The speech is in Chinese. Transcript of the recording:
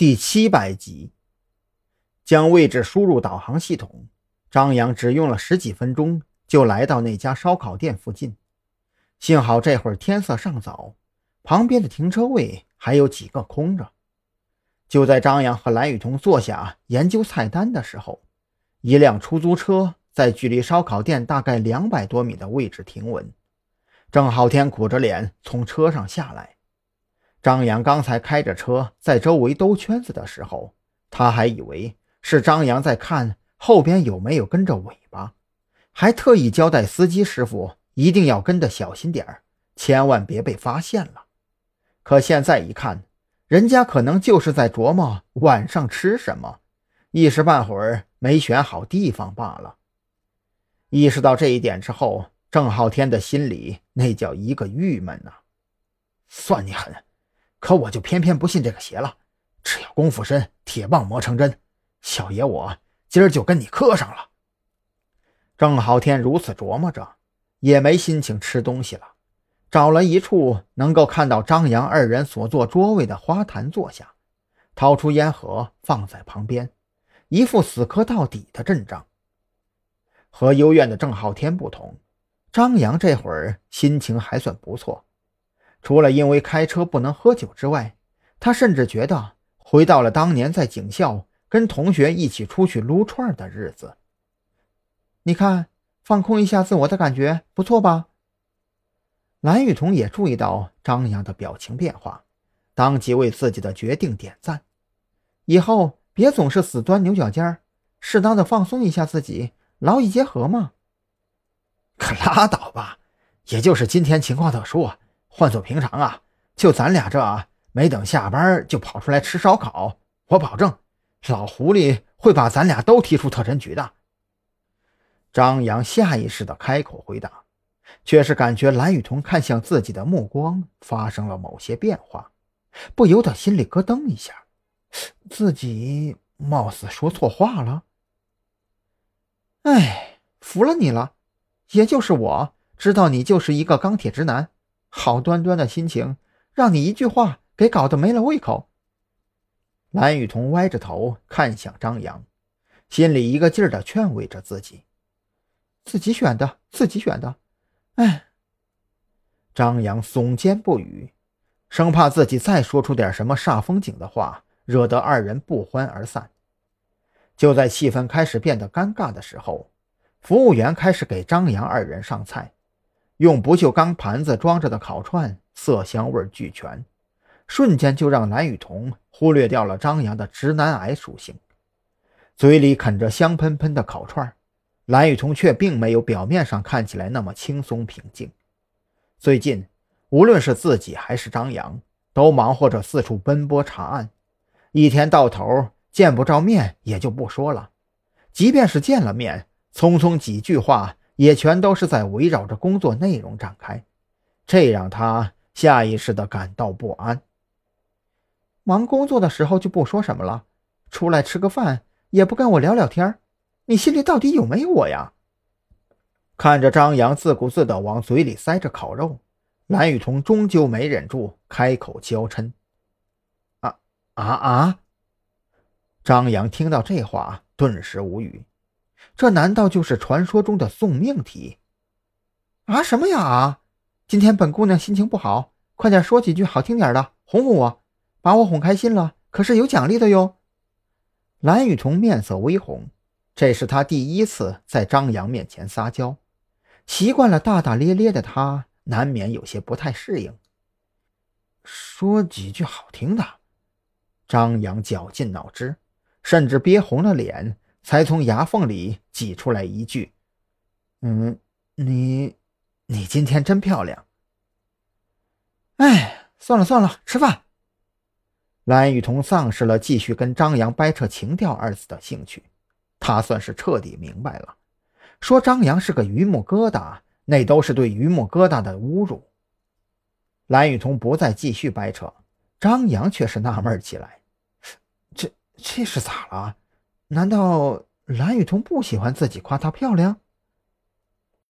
第七百集，将位置输入导航系统，张扬只用了十几分钟就来到那家烧烤店附近。幸好这会儿天色尚早，旁边的停车位还有几个空着。就在张扬和蓝雨桐坐下研究菜单的时候，一辆出租车在距离烧烤店大概两百多米的位置停稳。郑浩天苦着脸从车上下来。张扬刚才开着车在周围兜圈子的时候，他还以为是张扬在看后边有没有跟着尾巴，还特意交代司机师傅一定要跟得小心点儿，千万别被发现了。可现在一看，人家可能就是在琢磨晚上吃什么，一时半会儿没选好地方罢了。意识到这一点之后，郑浩天的心里那叫一个郁闷呐！算你狠！可我就偏偏不信这个邪了，只要功夫深，铁棒磨成针。小爷我今儿就跟你磕上了。郑浩天如此琢磨着，也没心情吃东西了，找了一处能够看到张扬二人所坐桌位的花坛坐下，掏出烟盒放在旁边，一副死磕到底的阵仗。和幽怨的郑浩天不同，张扬这会儿心情还算不错。除了因为开车不能喝酒之外，他甚至觉得回到了当年在警校跟同学一起出去撸串的日子。你看，放空一下自我的感觉不错吧？蓝雨桐也注意到张扬的表情变化，当即为自己的决定点赞。以后别总是死钻牛角尖儿，适当的放松一下自己，劳逸结合嘛。可拉倒吧，也就是今天情况特殊啊。换做平常啊，就咱俩这没等下班就跑出来吃烧烤，我保证老狐狸会把咱俩都踢出特侦局的。张扬下意识的开口回答，却是感觉蓝雨桐看向自己的目光发生了某些变化，不由得心里咯噔一下，自己貌似说错话了。哎，服了你了，也就是我知道你就是一个钢铁直男。好端端的心情，让你一句话给搞得没了胃口。蓝雨桐歪着头看向张扬，心里一个劲儿的劝慰着自己：“自己选的，自己选的。”哎。张扬耸肩不语，生怕自己再说出点什么煞风景的话，惹得二人不欢而散。就在气氛开始变得尴尬的时候，服务员开始给张扬二人上菜。用不锈钢盘子装着的烤串，色香味俱全，瞬间就让蓝雨桐忽略掉了张扬的直男癌属性。嘴里啃着香喷喷的烤串，蓝雨桐却并没有表面上看起来那么轻松平静。最近，无论是自己还是张扬，都忙活着四处奔波查案，一天到头见不着面也就不说了，即便是见了面，匆匆几句话。也全都是在围绕着工作内容展开，这让他下意识地感到不安。忙工作的时候就不说什么了，出来吃个饭也不跟我聊聊天你心里到底有没有我呀？看着张扬自顾自地往嘴里塞着烤肉，蓝雨桐终究没忍住开口娇嗔：“啊啊啊！”张扬听到这话，顿时无语。这难道就是传说中的送命题？啊什么呀啊！今天本姑娘心情不好，快点说几句好听点的，哄哄我，把我哄开心了，可是有奖励的哟。蓝雨桐面色微红，这是她第一次在张扬面前撒娇，习惯了大大咧咧的她，难免有些不太适应。说几句好听的，张扬绞尽脑汁，甚至憋红了脸。才从牙缝里挤出来一句：“嗯，你，你今天真漂亮。”哎，算了算了，吃饭。蓝雨桐丧失了继续跟张扬掰扯情调二字的兴趣，他算是彻底明白了，说张扬是个榆木疙瘩，那都是对榆木疙瘩的侮辱。蓝雨桐不再继续掰扯，张扬却是纳闷起来：“这这是咋了？”难道蓝雨桐不喜欢自己夸她漂亮？